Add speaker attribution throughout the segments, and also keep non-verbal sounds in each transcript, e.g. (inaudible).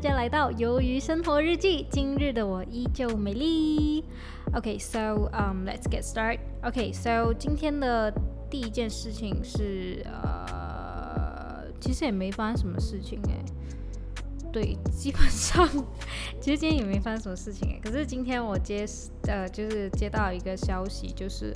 Speaker 1: 家来到《鱿鱼生活日记》。今日的我依旧美丽。OK，so um let's get start. OK，so 今天的第一件事情是呃，其实也没发生什么事情诶。对，(laughs) 基本上其实今天也没发生什么事情诶。可是今天我接呃就是接到一个消息，就是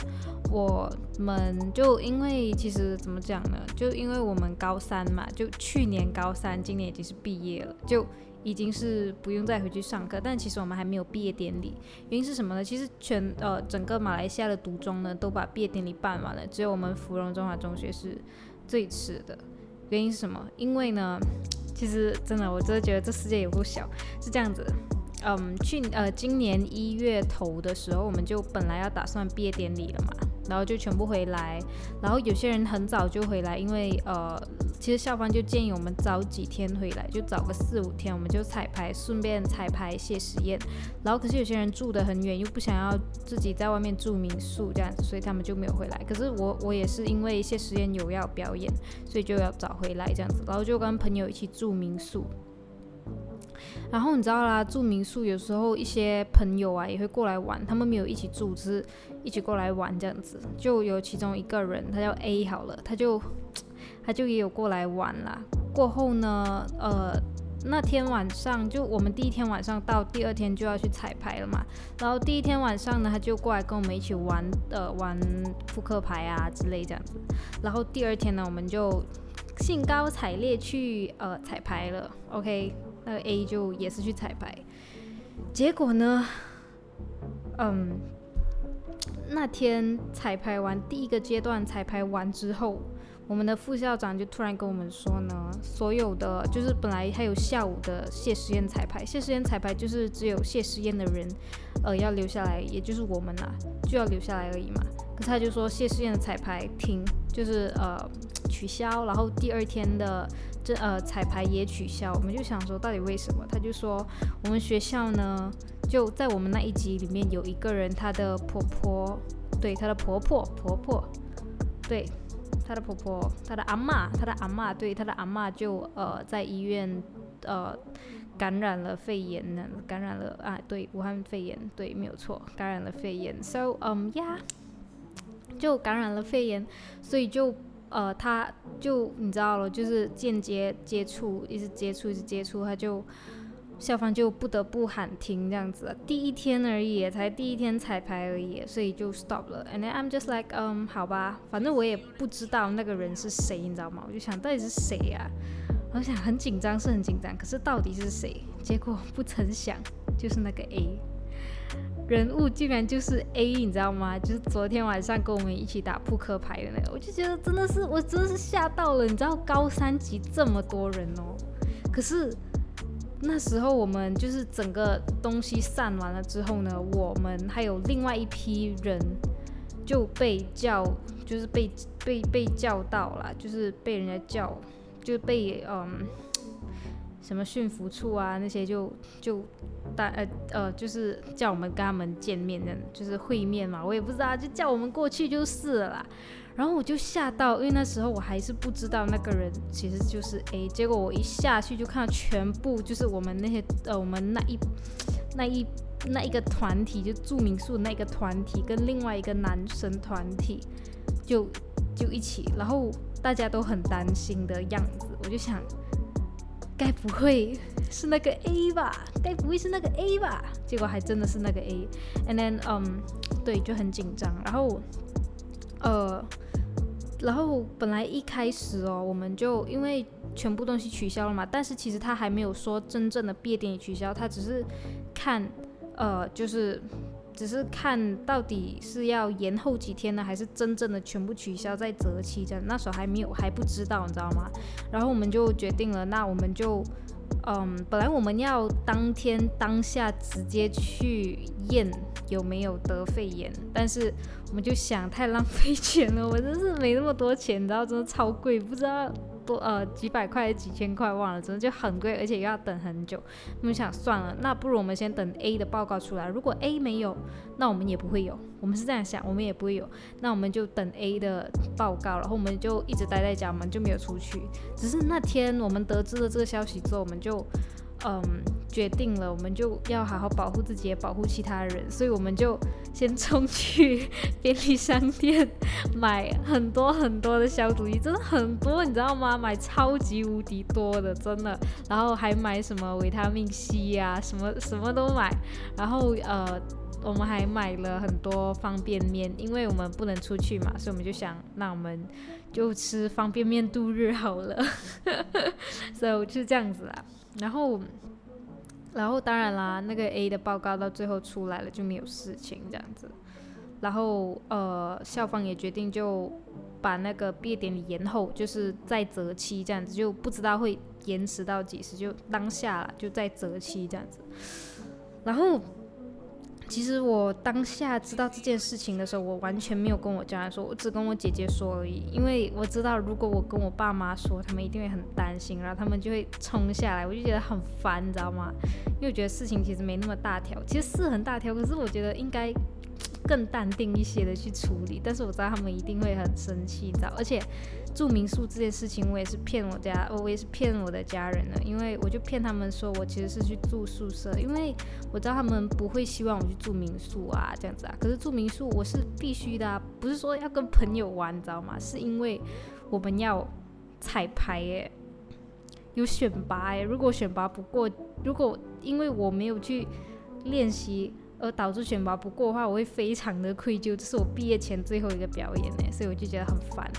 Speaker 1: 我们就因为其实怎么讲呢？就因为我们高三嘛，就去年高三，今年已经是毕业了，就已经是不用再回去上课。但其实我们还没有毕业典礼，原因是什么呢？其实全呃整个马来西亚的读中呢都把毕业典礼办完了，只有我们芙蓉中华中学是最迟的。原因是什么？因为呢。其实真的，我真的觉得这世界也不小。是这样子，嗯，去呃今年一月头的时候，我们就本来要打算毕业典礼了嘛。然后就全部回来，然后有些人很早就回来，因为呃，其实校方就建议我们早几天回来，就早个四五天，我们就彩排，顺便彩排谢实验。然后可是有些人住得很远，又不想要自己在外面住民宿这样子，所以他们就没有回来。可是我我也是因为谢实验有要表演，所以就要早回来这样子，然后就跟朋友一起住民宿。然后你知道啦，住民宿有时候一些朋友啊也会过来玩，他们没有一起住，只是一起过来玩这样子。就有其中一个人，他叫 A 好了，他就 (tsk) 他就也有过来玩啦。过后呢，呃，那天晚上就我们第一天晚上到，第二天就要去彩排了嘛。然后第一天晚上呢，他就过来跟我们一起玩，呃，玩扑克牌啊之类这样子。然后第二天呢，我们就兴高采烈去呃彩排了。OK。那个 A 就也是去彩排，结果呢，嗯，那天彩排完第一个阶段彩排完之后，我们的副校长就突然跟我们说呢，所有的就是本来还有下午的谢师宴彩排，谢师宴彩排就是只有谢师宴的人，呃，要留下来，也就是我们啦，就要留下来而已嘛。可他就说谢师宴的彩排停，就是呃取消，然后第二天的这呃彩排也取消。我们就想说到底为什么？他就说我们学校呢就在我们那一集里面有一个人，她的婆婆对她的婆婆婆婆对她的婆婆她的阿妈她的阿妈对她的阿妈就呃在医院呃感染了肺炎呢，感染了啊对武汉肺炎对没有错，感染了肺炎。So um yeah. 就感染了肺炎，所以就呃，他就你知道了，就是间接接触，一直接触，一直接触，他就校方就不得不喊停这样子。第一天而已，才第一天彩排而已，所以就 stop 了。And then I'm just like，嗯，好吧，反正我也不知道那个人是谁，你知道吗？我就想到底是谁呀？我想很紧张，是很紧张，可是到底是谁？结果不曾想，就是那个 A。人物竟然就是 A，你知道吗？就是昨天晚上跟我们一起打扑克牌的那个，我就觉得真的是，我真的是吓到了。你知道高三级这么多人哦，可是那时候我们就是整个东西散完了之后呢，我们还有另外一批人就被叫，就是被被被叫到了，就是被人家叫，就被嗯。什么驯服处啊，那些就就大呃呃，就是叫我们跟他们见面的，就是会面嘛。我也不知道，就叫我们过去就是了啦。然后我就吓到，因为那时候我还是不知道那个人其实就是 A。结果我一下去就看到全部就是我们那些呃我们那一那一那一个团体，就住民宿那个团体跟另外一个男生团体就就一起，然后大家都很担心的样子，我就想。该不会是那个 A 吧？该不会是那个 A 吧？结果还真的是那个 A。And then，嗯，对，就很紧张。然后，呃，然后本来一开始哦，我们就因为全部东西取消了嘛，但是其实他还没有说真正的毕业典礼取消，他只是看，呃，就是。只是看到底是要延后几天呢，还是真正的全部取消再择期这样？那时候还没有还不知道，你知道吗？然后我们就决定了，那我们就，嗯，本来我们要当天当下直接去验有没有得肺炎，但是我们就想太浪费钱了，我真是没那么多钱，你知道，真的超贵，不知道多呃几百块几千块忘了，真的就很贵，而且又要等很久。我们想算了，那不如我们先等 A 的报告出来，如果 A 没有，那我们也不会有。我们是这样想，我们也不会有，那我们就等 A 的报告，然后我们就一直待在家，我们就没有出去。只是那天我们得知了这个消息之后，我们就。嗯，决定了，我们就要好好保护自己，也保护其他人，所以我们就先冲去便利商店买很多很多的消毒液，真的很多，你知道吗？买超级无敌多的，真的。然后还买什么维他命 C 呀，什么什么都买。然后呃，我们还买了很多方便面，因为我们不能出去嘛，所以我们就想，那我们就吃方便面度日好了。所以就是这样子啦。然后，然后当然啦，那个 A 的报告到最后出来了就没有事情这样子。然后呃，校方也决定就把那个毕业典礼延后，就是再择期这样子，就不知道会延迟到几时，就当下了就再择期这样子。然后。其实我当下知道这件事情的时候，我完全没有跟我家人说，我只跟我姐姐说而已。因为我知道，如果我跟我爸妈说，他们一定会很担心，然后他们就会冲下来，我就觉得很烦，你知道吗？因为我觉得事情其实没那么大条，其实是很大条，可是我觉得应该。更淡定一些的去处理，但是我知道他们一定会很生气，知道？而且住民宿这件事情，我也是骗我家，我也是骗我的家人的，因为我就骗他们说我其实是去住宿舍，因为我知道他们不会希望我去住民宿啊，这样子啊。可是住民宿我是必须的，不是说要跟朋友玩，你知道吗？是因为我们要彩排耶，有选拔耶。如果选拔不过，如果因为我没有去练习。而导致选拔不过的话，我会非常的愧疚。这是我毕业前最后一个表演呢，所以我就觉得很烦，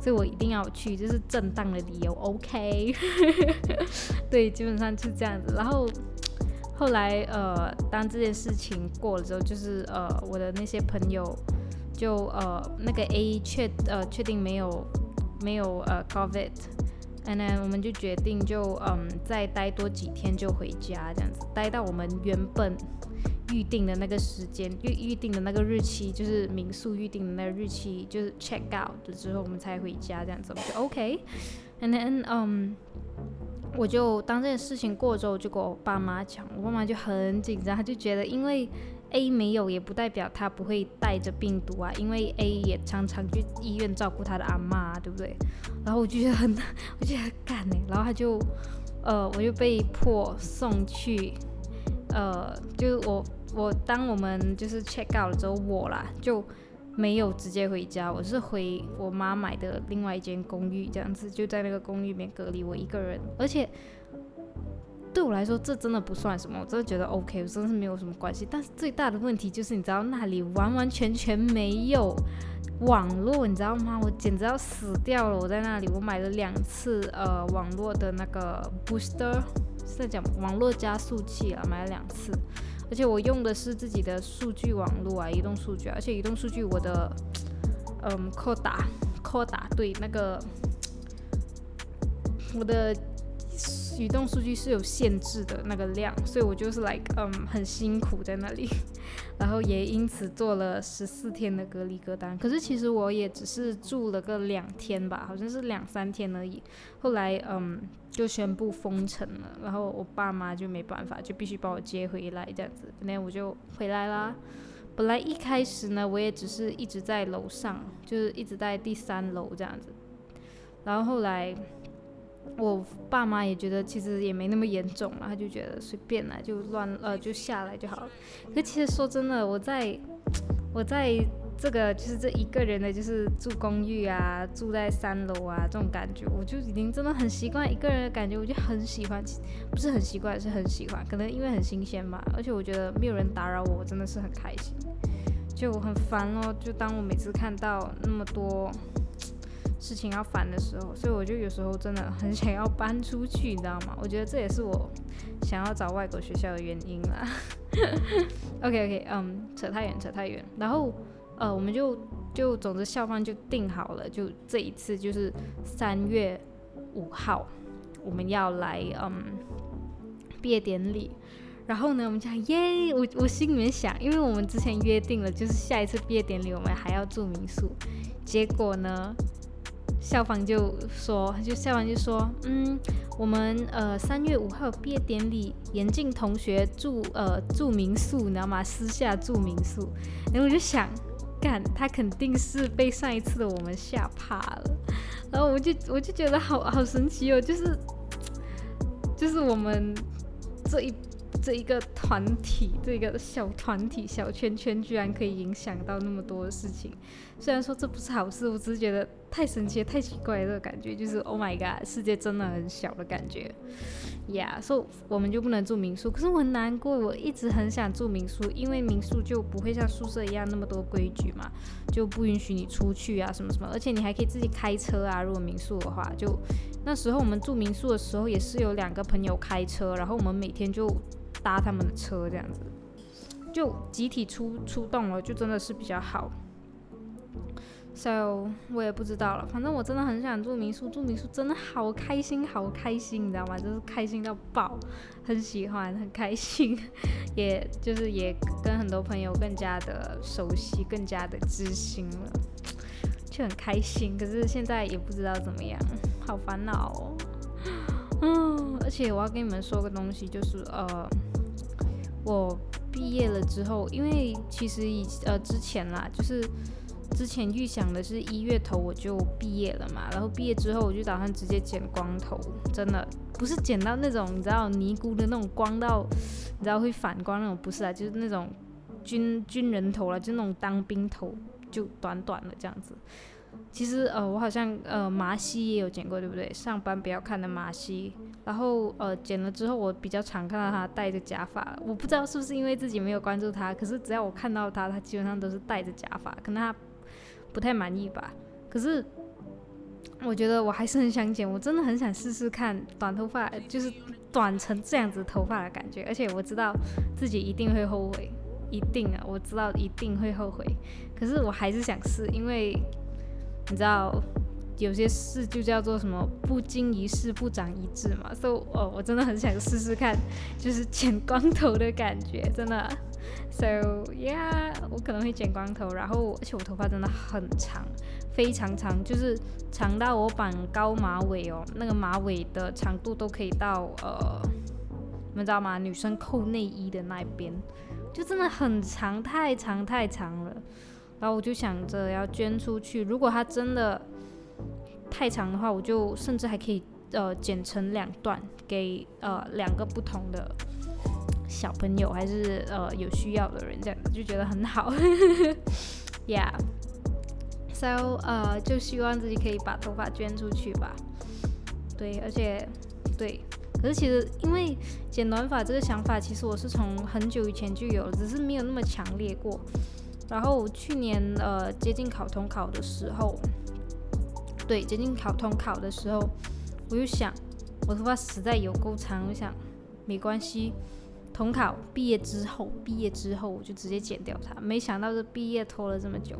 Speaker 1: 所以我一定要去，这是正当的理由。(laughs) OK，对，基本上就这样子。然后后来呃，当这件事情过了之后，就是呃，我的那些朋友就呃那个 A 确呃确定没有没有呃 COVID，and then 我们就决定就嗯再待多几天就回家这样子，待到我们原本。预定的那个时间，预预定的那个日期，就是民宿预定的那个日期，就是 check out 了之后，我们才回家这样子，我就 OK。And then，嗯，我就当这件事情过之后，就跟我爸妈讲，我爸妈就很紧张，他就觉得因为 A 没有，也不代表他不会带着病毒啊，因为 A 也常常去医院照顾他的阿妈，对不对？然后我就觉得很，(laughs) 我觉得很干呢，然后他就，呃，我就被迫送去，呃，就是我。我当我们就是 check out 了之后，我啦就没有直接回家，我是回我妈买的另外一间公寓，这样子就在那个公寓里面隔离我一个人。而且对我来说，这真的不算什么，我真的觉得 OK，我真的是没有什么关系。但是最大的问题就是，你知道那里完完全全没有网络，你知道吗？我简直要死掉了！我在那里，我买了两次呃网络的那个 booster，是在讲网络加速器啊，买了两次。而且我用的是自己的数据网络啊，移动数据，而且移动数据我的，嗯，扩打扩打对那个我的移动数据是有限制的那个量，所以我就是 like 嗯很辛苦在那里，然后也因此做了十四天的隔离歌单。可是其实我也只是住了个两天吧，好像是两三天而已。后来嗯。就宣布封城了，然后我爸妈就没办法，就必须把我接回来这样子，那我就回来啦。本来一开始呢，我也只是一直在楼上，就是一直在第三楼这样子。然后后来我爸妈也觉得其实也没那么严重了，他就觉得随便啦，就乱呃就下来就好了。可其实说真的，我在 (tsk) 我在。这个就是这一个人的，就是住公寓啊，住在三楼啊，这种感觉，我就已经真的很习惯一个人的感觉，我就很喜欢，不是很习惯，是很喜欢，可能因为很新鲜吧，而且我觉得没有人打扰我，我真的是很开心，就我很烦哦，就当我每次看到那么多事情要烦的时候，所以我就有时候真的很想要搬出去，你知道吗？我觉得这也是我想要找外国学校的原因啦。(laughs) OK OK，嗯，扯太远，扯太远，然后。呃，我们就就总之校方就定好了，就这一次就是三月五号，我们要来嗯毕业典礼。然后呢，我们讲耶，我我心里面想，因为我们之前约定了，就是下一次毕业典礼我们还要住民宿。结果呢，校方就说，就校方就说，嗯，我们呃三月五号毕业典礼，严禁同学住呃住民宿，你知道吗？私下住民宿。然后我就想，干，他肯定是被上一次的我们吓怕了。然后我就我就觉得好好神奇哦，就是就是我们这一。这一个团体，这个小团体、小圈圈，居然可以影响到那么多的事情。虽然说这不是好事，我只是觉得太神奇、太奇怪的感觉，就是 Oh my God，世界真的很小的感觉。Yeah，so 我们就不能住民宿。可是我很难过，我一直很想住民宿，因为民宿就不会像宿舍一样那么多规矩嘛，就不允许你出去啊什么什么，而且你还可以自己开车啊。如果民宿的话，就那时候我们住民宿的时候，也是有两个朋友开车，然后我们每天就。搭他们的车这样子，就集体出出动了，就真的是比较好。So 我也不知道了，反正我真的很想住民宿，住民宿真的好开心，好开心，你知道吗？就是开心到爆，很喜欢，很开心，(laughs) 也就是也跟很多朋友更加的熟悉，更加的知心了，就很开心。可是现在也不知道怎么样，好烦恼哦。嗯，而且我要跟你们说个东西，就是呃。我毕业了之后，因为其实以呃之前啦，就是之前预想的是一月头我就毕业了嘛，然后毕业之后我就打算直接剪光头，真的不是剪到那种你知道尼姑的那种光到你知道会反光那种，不是啊，就是那种军军人头了，就那种当兵头，就短短的这样子。其实呃，我好像呃麻西也有剪过，对不对？上班不要看的麻西，然后呃剪了之后，我比较常看到他戴着假发。我不知道是不是因为自己没有关注他，可是只要我看到他，他基本上都是戴着假发，可能他不太满意吧。可是我觉得我还是很想剪，我真的很想试试看短头发，就是短成这样子头发的感觉。而且我知道自己一定会后悔，一定啊，我知道一定会后悔。可是我还是想试，因为。你知道有些事就叫做什么不经一事不长一智嘛，所以哦，我真的很想试试看，就是剪光头的感觉，真的。So yeah，我可能会剪光头，然后而且我头发真的很长，非常长，就是长到我绑高马尾哦，那个马尾的长度都可以到呃，你们知道吗？女生扣内衣的那边，就真的很长，太长太长了。然后我就想着要捐出去，如果它真的太长的话，我就甚至还可以呃剪成两段，给呃两个不同的小朋友，还是呃有需要的人，这样子就觉得很好。(laughs) Yeah，so 呃就希望自己可以把头发捐出去吧。对，而且对，可是其实因为剪短发这个想法，其实我是从很久以前就有了，只是没有那么强烈过。然后去年呃接近考统考的时候，对接近考统考的时候，我就想我头发实在有够长，我想没关系，统考毕业之后，毕业之后我就直接剪掉它。没想到这毕业拖了这么久，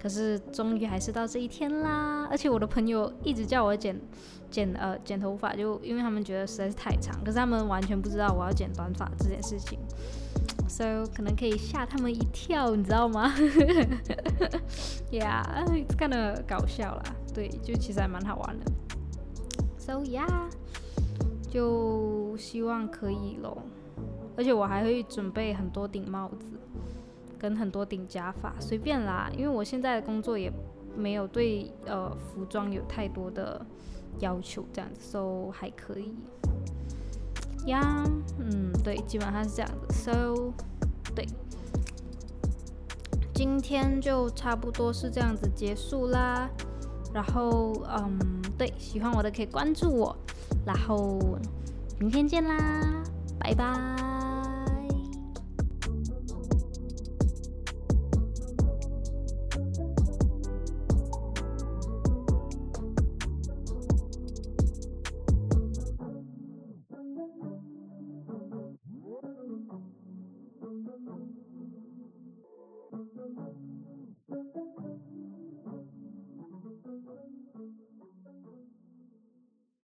Speaker 1: 可是终于还是到这一天啦。而且我的朋友一直叫我剪剪呃剪头发，就因为他们觉得实在是太长，可是他们完全不知道我要剪短发这件事情。So 可能可以吓他们一跳，你知道吗？(laughs) Yeah，看的搞笑啦。对，就其实还蛮好玩的。So yeah，就希望可以咯。而且我还会准备很多顶帽子，跟很多顶假发，随便啦。因为我现在的工作也没有对呃服装有太多的要求，这样子，So 还可以。呀，嗯，对，基本上是这样子。So，对，今天就差不多是这样子结束啦。然后，嗯，对，喜欢我的可以关注我。然后，明天见啦，拜拜。